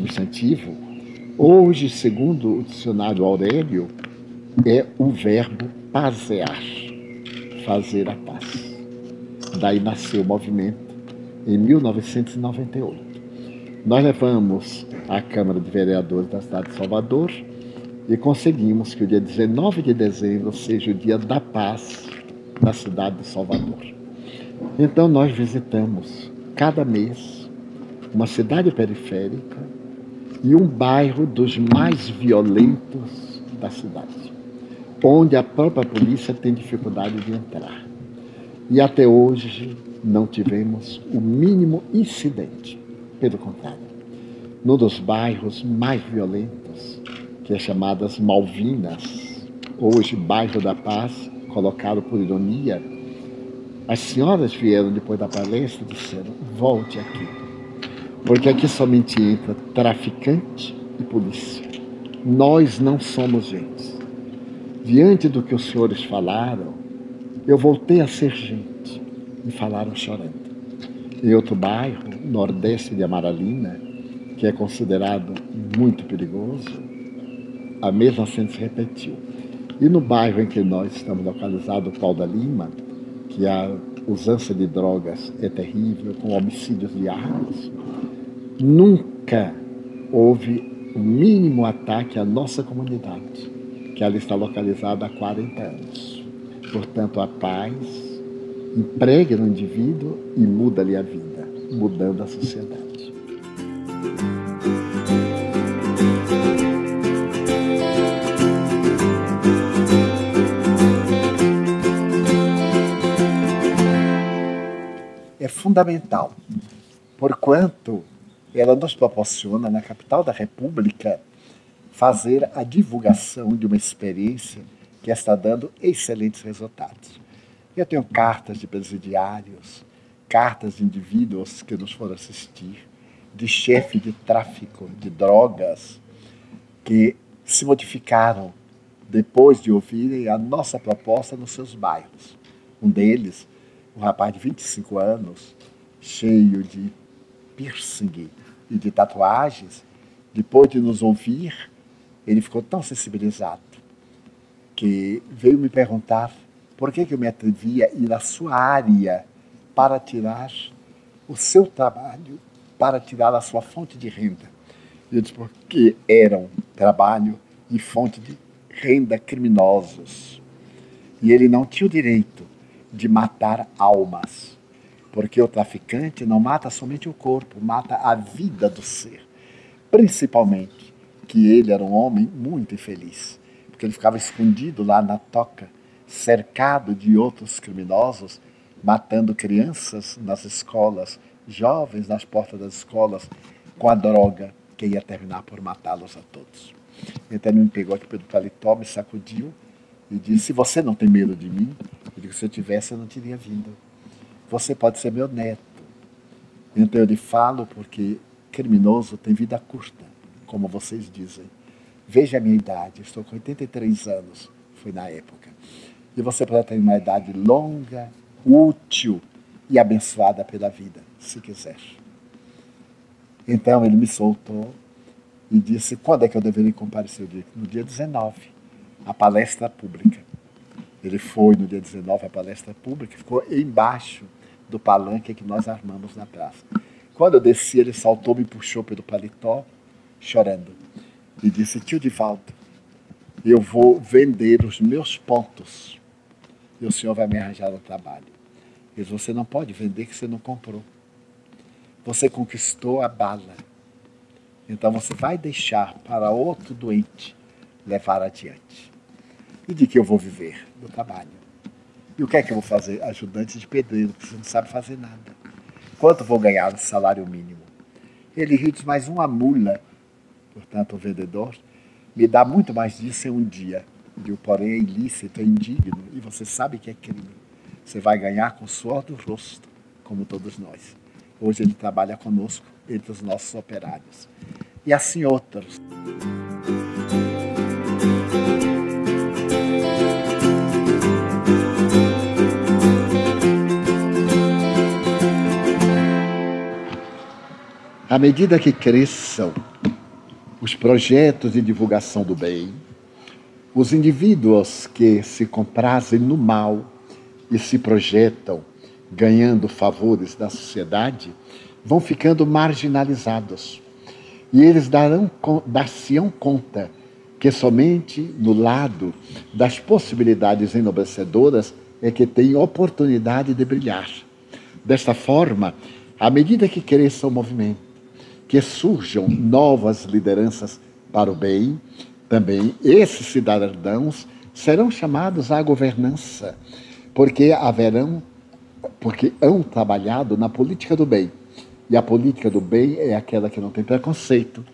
adjetivo, hoje, segundo o dicionário Aurélio, é o verbo pasear, fazer a paz. Daí nasceu o movimento em 1998. Nós levamos à Câmara de Vereadores da cidade de Salvador e conseguimos que o dia 19 de dezembro seja o dia da paz na cidade de Salvador. Então nós visitamos cada mês uma cidade periférica e um bairro dos mais violentos da cidade, onde a própria polícia tem dificuldade de entrar. E até hoje não tivemos o mínimo incidente. Pelo contrário, num dos bairros mais violentos, que é chamadas Malvinas, hoje bairro da Paz, colocado por ironia, as senhoras vieram depois da palestra e disseram: volte aqui, porque aqui somente entra traficante e polícia. Nós não somos gente. Diante do que os senhores falaram, eu voltei a ser gente. E falaram chorando. Em outro bairro, nordeste de Amaralina, que é considerado muito perigoso, a mesma cena se repetiu. E no bairro em que nós estamos localizados, o Pau da Lima, que a usança de drogas é terrível, com homicídios diários, nunca houve o mínimo ataque à nossa comunidade, que ela está localizada há 40 anos. Portanto, a paz emprega no indivíduo e muda-lhe a vida, mudando a sociedade. é fundamental, porquanto ela nos proporciona, na capital da República, fazer a divulgação de uma experiência que está dando excelentes resultados. Eu tenho cartas de presidiários, cartas de indivíduos que nos foram assistir, de chefe de tráfico de drogas, que se modificaram depois de ouvirem a nossa proposta nos seus bairros. Um deles um rapaz de 25 anos, cheio de piercing e de tatuagens, depois de nos ouvir, ele ficou tão sensibilizado que veio me perguntar por que, eu me atrevia a ir à sua área para tirar o seu trabalho, para tirar a sua fonte de renda. Eu disse porque era um trabalho e fonte de renda criminosos. E ele não tinha o direito de matar almas. Porque o traficante não mata somente o corpo, mata a vida do ser. Principalmente que ele era um homem muito infeliz, porque ele ficava escondido lá na toca, cercado de outros criminosos, matando crianças nas escolas, jovens nas portas das escolas, com a droga que ia terminar por matá-los a todos. Então ele me pegou aqui pelo paletó, me sacudiu e disse: Você não tem medo de mim? Eu digo: Se eu tivesse, eu não teria vindo. Você pode ser meu neto. Então eu lhe falo porque criminoso tem vida curta, como vocês dizem. Veja a minha idade, estou com 83 anos, foi na época. E você pode ter uma idade longa, útil e abençoada pela vida, se quiser. Então ele me soltou e disse: quando é que eu deveria comparecer? No dia 19 a palestra pública. Ele foi no dia 19 à palestra pública, ficou embaixo do palanque que nós armamos na praça. Quando eu desci, ele saltou, me puxou pelo paletó, chorando, e disse: Tio Divaldo, eu vou vender os meus pontos e o senhor vai me arranjar um trabalho. Ele disse: Você não pode vender que você não comprou. Você conquistou a bala. Então você vai deixar para outro doente levar adiante. E de que eu vou viver? Do trabalho. E o que é que eu vou fazer? Ajudante de pedreiro, porque você não sabe fazer nada. Quanto vou ganhar no salário mínimo? Ele riu diz, mais uma mula, portanto, o vendedor, me dá muito mais disso em um dia. Digo, porém, é ilícito, é indigno, e você sabe que é crime. Você vai ganhar com o suor do rosto, como todos nós. Hoje ele trabalha conosco, entre os nossos operários. E assim outros. À medida que cresçam os projetos de divulgação do bem, os indivíduos que se comprazem no mal e se projetam ganhando favores da sociedade vão ficando marginalizados. E eles darão, dar-se-ão conta que somente no lado das possibilidades enobrecedoras é que tem oportunidade de brilhar. Desta forma, à medida que cresça o movimento, que surjam novas lideranças para o bem, também esses cidadãos serão chamados à governança, porque haverão, porque hão trabalhado na política do bem. E a política do bem é aquela que não tem preconceito,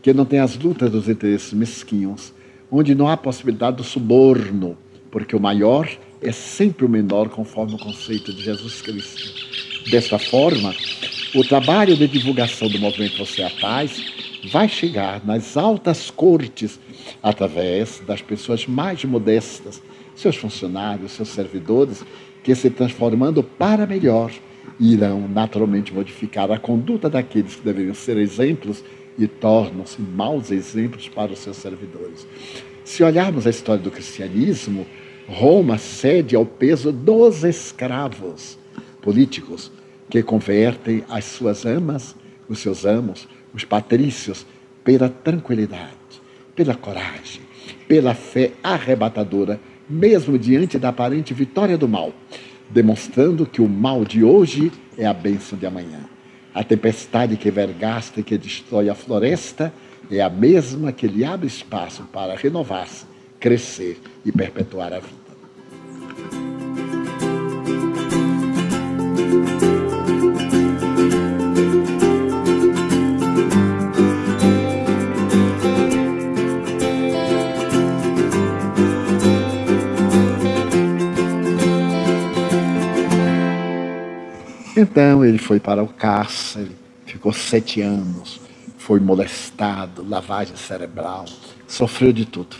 que não tem as lutas dos interesses mesquinhos, onde não há possibilidade do suborno, porque o maior é sempre o menor, conforme o conceito de Jesus Cristo. Desta forma, o trabalho de divulgação do movimento Você é a Paz vai chegar nas altas cortes através das pessoas mais modestas, seus funcionários, seus servidores, que se transformando para melhor irão naturalmente modificar a conduta daqueles que deveriam ser exemplos e tornam-se maus exemplos para os seus servidores. Se olharmos a história do cristianismo, Roma cede ao peso dos escravos políticos que convertem as suas amas, os seus amos, os patrícios, pela tranquilidade, pela coragem, pela fé arrebatadora, mesmo diante da aparente vitória do mal, demonstrando que o mal de hoje é a bênção de amanhã. A tempestade que vergasta e que destrói a floresta é a mesma que lhe abre espaço para renovar-se, crescer e perpetuar a vida. Então ele foi para o cárcere, ficou sete anos, foi molestado, lavagem cerebral, sofreu de tudo,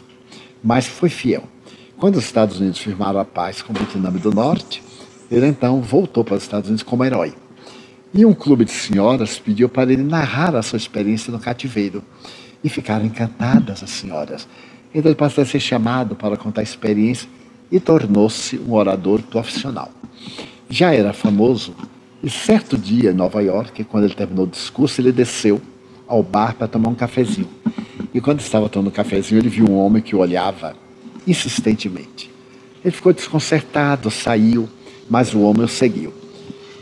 mas foi fiel. Quando os Estados Unidos firmaram a paz com o Vietnã do Norte, ele então voltou para os Estados Unidos como herói. E um clube de senhoras pediu para ele narrar a sua experiência no cativeiro. E ficaram encantadas as senhoras. Então ele passou a ser chamado para contar a experiência e tornou-se um orador profissional. Já era famoso e certo dia em Nova York, quando ele terminou o discurso, ele desceu ao bar para tomar um cafezinho. E quando estava tomando um cafezinho, ele viu um homem que o olhava insistentemente. Ele ficou desconcertado, saiu, mas o homem o seguiu.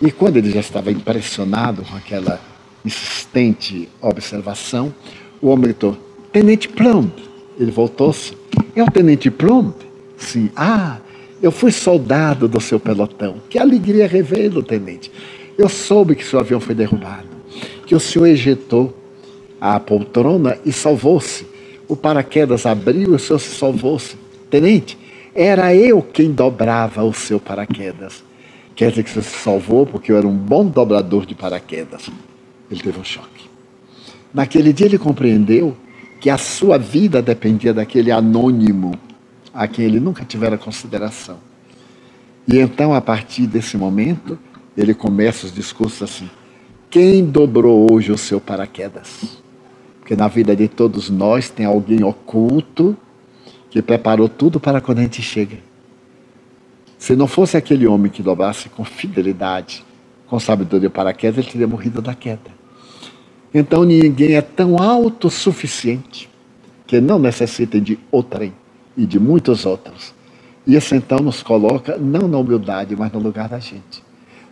E quando ele já estava impressionado com aquela insistente observação, o homem gritou: Tenente Plumb. Ele voltou-se: É o Tenente Plumb? Sim. Ah, eu fui soldado do seu pelotão. Que alegria revê-lo, tenente. Eu soube que seu avião foi derrubado, que o senhor ejetou a poltrona e salvou-se. O paraquedas abriu e o senhor se salvou-se. Tenente, era eu quem dobrava o seu paraquedas. Quer dizer que você se salvou porque eu era um bom dobrador de paraquedas. Ele teve um choque. Naquele dia ele compreendeu que a sua vida dependia daquele anônimo a quem ele nunca tivera consideração. E então, a partir desse momento, ele começa os discursos assim: quem dobrou hoje o seu paraquedas? Porque na vida de todos nós tem alguém oculto que preparou tudo para quando a gente chega. Se não fosse aquele homem que dobrasse com fidelidade, com sabedoria o paraquedas, ele teria morrido da queda. Então ninguém é tão autossuficiente que não necessita de outrem e de muitos outros. Isso então nos coloca não na humildade, mas no lugar da gente.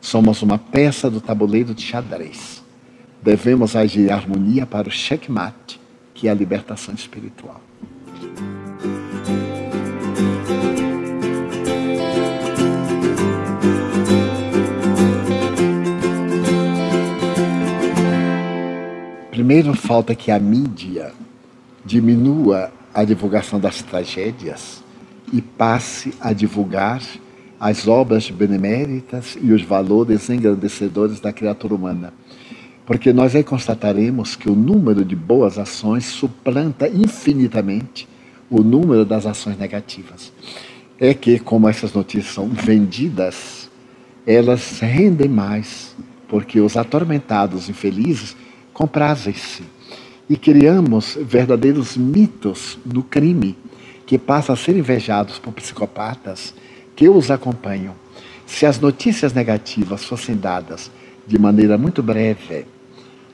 Somos uma peça do tabuleiro de xadrez. Devemos agir em harmonia para o checkmate, que é a libertação espiritual. Primeiro, falta que a mídia diminua a divulgação das tragédias e passe a divulgar as obras beneméritas e os valores engrandecedores da criatura humana. Porque nós aí constataremos que o número de boas ações suplanta infinitamente o número das ações negativas. É que, como essas notícias são vendidas, elas rendem mais, porque os atormentados infelizes comprazem-se e criamos verdadeiros mitos no crime que passam a ser invejados por psicopatas que os acompanham. Se as notícias negativas fossem dadas de maneira muito breve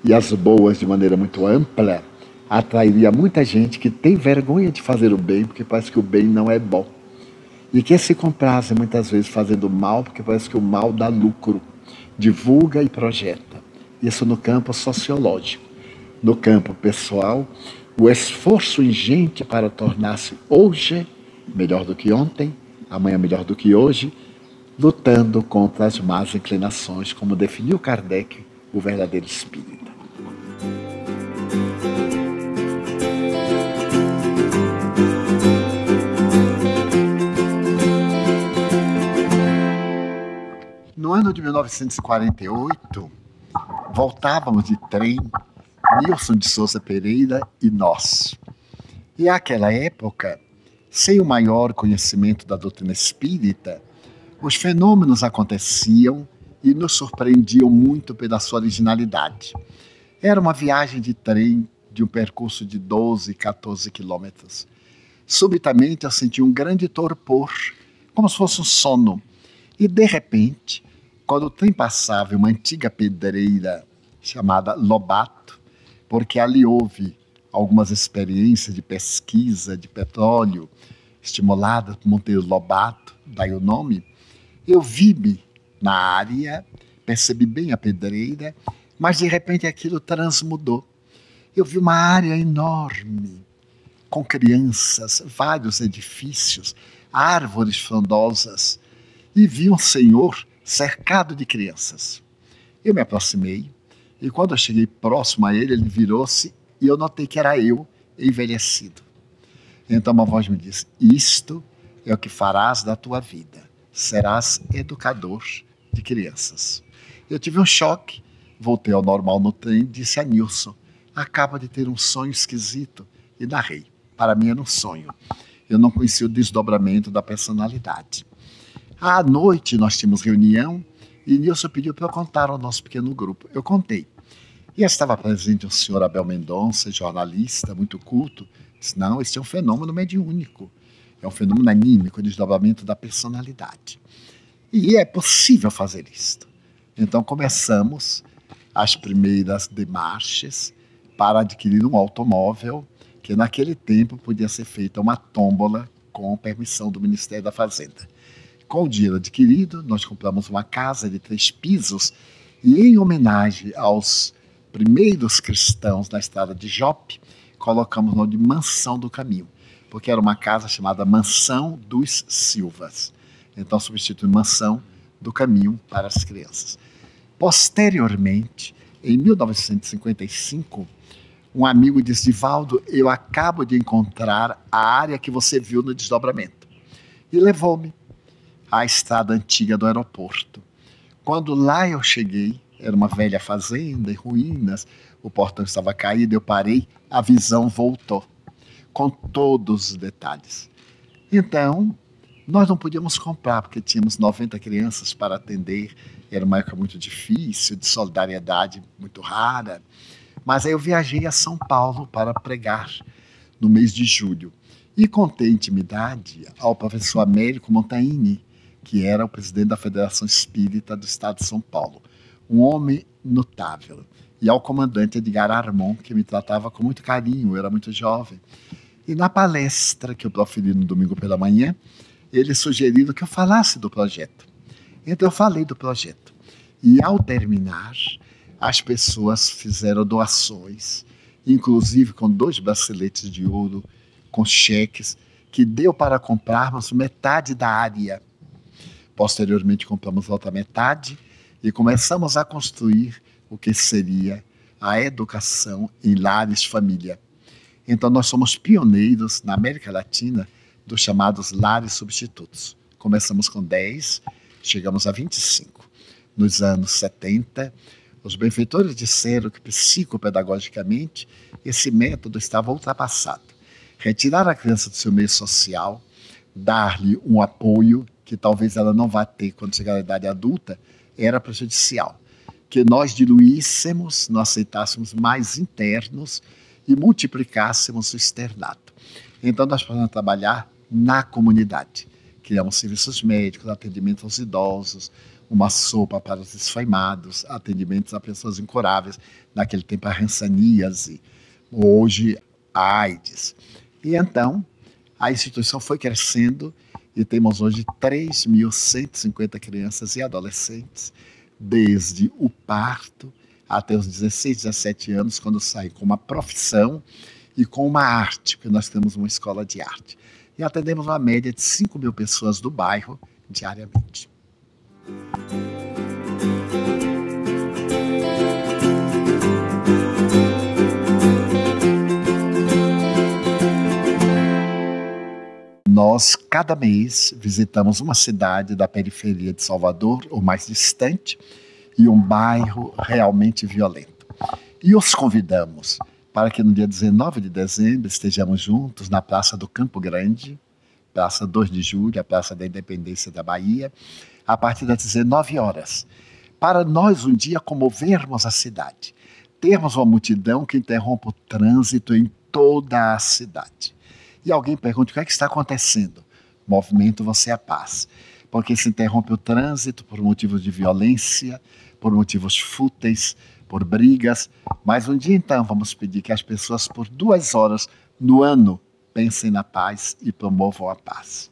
e as boas de maneira muito ampla, atrairia muita gente que tem vergonha de fazer o bem porque parece que o bem não é bom. E que se comprasse muitas vezes fazendo mal porque parece que o mal dá lucro. Divulga e projeta. Isso no campo sociológico. No campo pessoal, o esforço ingente para tornar-se hoje melhor do que ontem, amanhã melhor do que hoje, lutando contra as más inclinações, como definiu Kardec, o verdadeiro espírita. No ano de 1948, voltávamos de trem, Nilson de Souza Pereira e nós. E àquela época, sem o maior conhecimento da doutrina espírita, os fenômenos aconteciam e nos surpreendiam muito pela sua originalidade. Era uma viagem de trem de um percurso de 12, 14 quilômetros. Subitamente eu senti um grande torpor, como se fosse um sono. E de repente, quando o trem passava em uma antiga pedreira chamada Lobato, porque ali houve algumas experiências de pesquisa de petróleo estimuladas por Monteiro Lobato, daí o nome, eu vi-me na área, percebi bem a pedreira, mas de repente aquilo transmudou. Eu vi uma área enorme, com crianças, vários edifícios, árvores frondosas, e vi um senhor cercado de crianças. Eu me aproximei, e quando eu cheguei próximo a ele, ele virou-se e eu notei que era eu envelhecido. Então uma voz me disse: Isto é o que farás da tua vida serás educador de crianças. Eu tive um choque, voltei ao normal no trem, disse a Nilson: acaba de ter um sonho esquisito. E narrei. Para mim era um sonho. Eu não conhecia o desdobramento da personalidade. À noite nós tínhamos reunião e Nilson pediu para eu contar ao nosso pequeno grupo. Eu contei. E estava presente o senhor Abel Mendonça, jornalista, muito culto. Disse: não, esse é um fenômeno mediúnico. É um fenômeno anímico, desdobramento da personalidade. E é possível fazer isto. Então começamos as primeiras demarches para adquirir um automóvel que naquele tempo podia ser feita uma tômbola com permissão do Ministério da Fazenda. Com o dinheiro adquirido, nós compramos uma casa de três pisos e, em homenagem aos primeiros cristãos na estrada de Jope, colocamos o nome de Mansão do Caminho porque era uma casa chamada Mansão dos Silvas. Então substitui Mansão do Caminho para as crianças. Posteriormente, em 1955, um amigo disse: Divaldo, eu acabo de encontrar a área que você viu no desdobramento. E levou-me à estrada antiga do aeroporto. Quando lá eu cheguei, era uma velha fazenda em ruínas, o portão estava caído, eu parei, a visão voltou com todos os detalhes. Então, nós não podíamos comprar, porque tínhamos 90 crianças para atender, era uma época muito difícil, de solidariedade muito rara. Mas aí eu viajei a São Paulo para pregar no mês de julho e contei intimidade ao professor Américo Montaini, que era o presidente da Federação Espírita do Estado de São Paulo, um homem notável, e ao comandante Edgar Armon, que me tratava com muito carinho, eu era muito jovem. E na palestra que eu proferi no domingo pela manhã, eles sugeriram que eu falasse do projeto. Então eu falei do projeto. E ao terminar, as pessoas fizeram doações, inclusive com dois braceletes de ouro, com cheques, que deu para comprarmos metade da área. Posteriormente, compramos outra metade e começamos a construir o que seria a educação em lares família. Então, nós somos pioneiros na América Latina dos chamados lares substitutos. Começamos com 10, chegamos a 25. Nos anos 70, os benfeitores disseram que psicopedagogicamente esse método estava ultrapassado. Retirar a criança do seu meio social, dar-lhe um apoio que talvez ela não vá ter quando chegar à idade adulta, era prejudicial. Que nós diluíssemos, nós aceitássemos mais internos e multiplicássemos o externato. Então, nós podemos trabalhar na comunidade. Criamos serviços médicos, atendimento aos idosos, uma sopa para os desfaimados, atendimentos a pessoas incuráveis, naquele tempo a rançaníase, hoje a AIDS. E então, a instituição foi crescendo e temos hoje 3.150 crianças e adolescentes, desde o parto até os 16, 17 anos, quando saem com uma profissão e com uma arte, porque nós temos uma escola de arte. E atendemos uma média de 5 mil pessoas do bairro diariamente. Nós, cada mês, visitamos uma cidade da periferia de Salvador, ou mais distante, e um bairro realmente violento. E os convidamos para que no dia 19 de dezembro estejamos juntos na Praça do Campo Grande, Praça 2 de Julho, a Praça da Independência da Bahia, a partir das 19 horas, para nós um dia comovermos a cidade, termos uma multidão que interrompa o trânsito em toda a cidade. E alguém pergunta o que é que está acontecendo? Movimento Você é a Paz. Porque se interrompe o trânsito por motivos de violência, por motivos fúteis, por brigas. Mas um dia então vamos pedir que as pessoas, por duas horas no ano, pensem na paz e promovam a paz.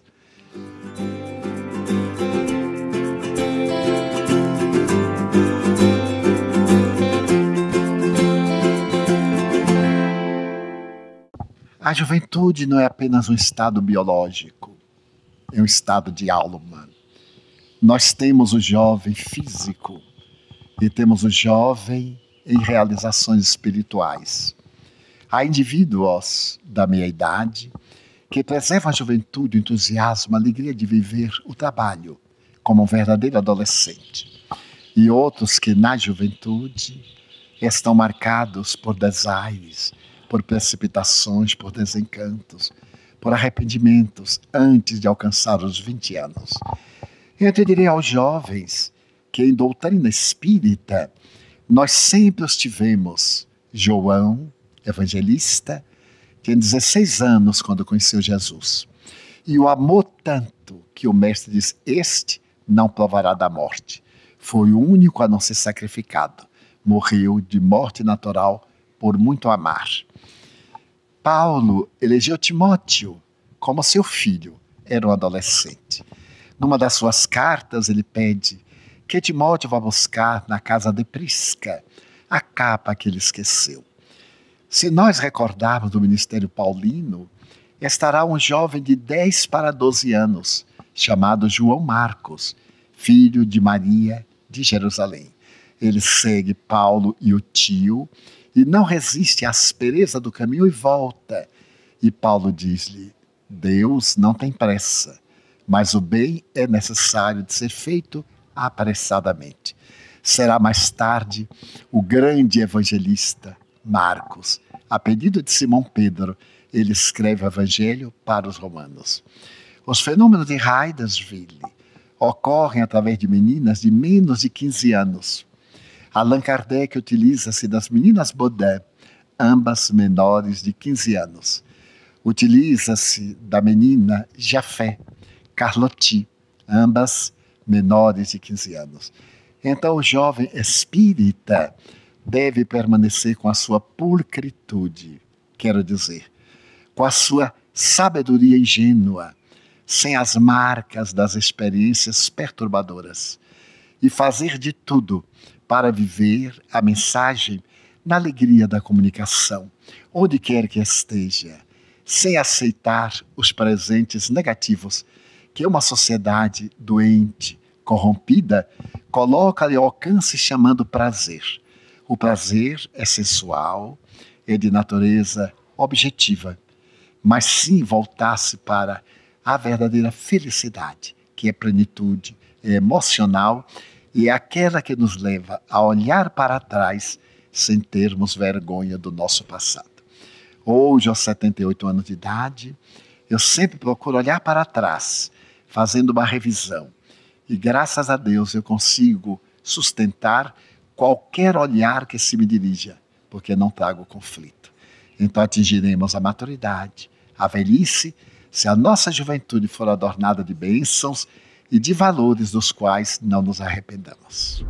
A juventude não é apenas um estado biológico, é um estado de alma. Nós temos o jovem físico, e temos o jovem em realizações espirituais. Há indivíduos da minha idade que preservam a juventude, o entusiasmo, a alegria de viver o trabalho como um verdadeiro adolescente. E outros que na juventude estão marcados por desaires, por precipitações, por desencantos, por arrependimentos antes de alcançar os 20 anos. Eu te direi aos jovens que em doutrina espírita nós sempre os tivemos. João, evangelista, tinha 16 anos quando conheceu Jesus. E o amou tanto que o mestre diz: Este não provará da morte. Foi o único a não ser sacrificado. Morreu de morte natural por muito amar. Paulo elegeu Timóteo como seu filho. Era um adolescente. Numa das suas cartas, ele pede que Timóteo vá buscar na casa de Prisca a capa que ele esqueceu. Se nós recordarmos do ministério paulino, estará um jovem de 10 para 12 anos, chamado João Marcos, filho de Maria de Jerusalém. Ele segue Paulo e o tio e não resiste à aspereza do caminho e volta. E Paulo diz-lhe: Deus não tem pressa, mas o bem é necessário de ser feito apressadamente. Será mais tarde o grande evangelista Marcos, a pedido de Simão Pedro, ele escreve o evangelho para os romanos. Os fenômenos de Haidersville ocorrem através de meninas de menos de 15 anos. Allan Kardec utiliza-se das meninas Baudin, ambas menores de 15 anos. Utiliza-se da menina Jafé, Carlotti, ambas menores de 15 anos. Então, o jovem espírita deve permanecer com a sua pulcritude, quero dizer, com a sua sabedoria ingênua, sem as marcas das experiências perturbadoras, e fazer de tudo para viver a mensagem na alegria da comunicação, onde quer que esteja, sem aceitar os presentes negativos que uma sociedade doente, corrompida, coloca-lhe ao alcance chamando prazer. O prazer é sensual, é de natureza objetiva, mas sim voltar-se para a verdadeira felicidade, que é plenitude, é emocional e é aquela que nos leva a olhar para trás sem termos vergonha do nosso passado. Hoje, aos 78 anos de idade, eu sempre procuro olhar para trás fazendo uma revisão. E graças a Deus eu consigo sustentar qualquer olhar que se me dirija, porque não trago conflito. então atingiremos a maturidade, a velhice, se a nossa juventude for adornada de bênçãos e de valores dos quais não nos arrependamos.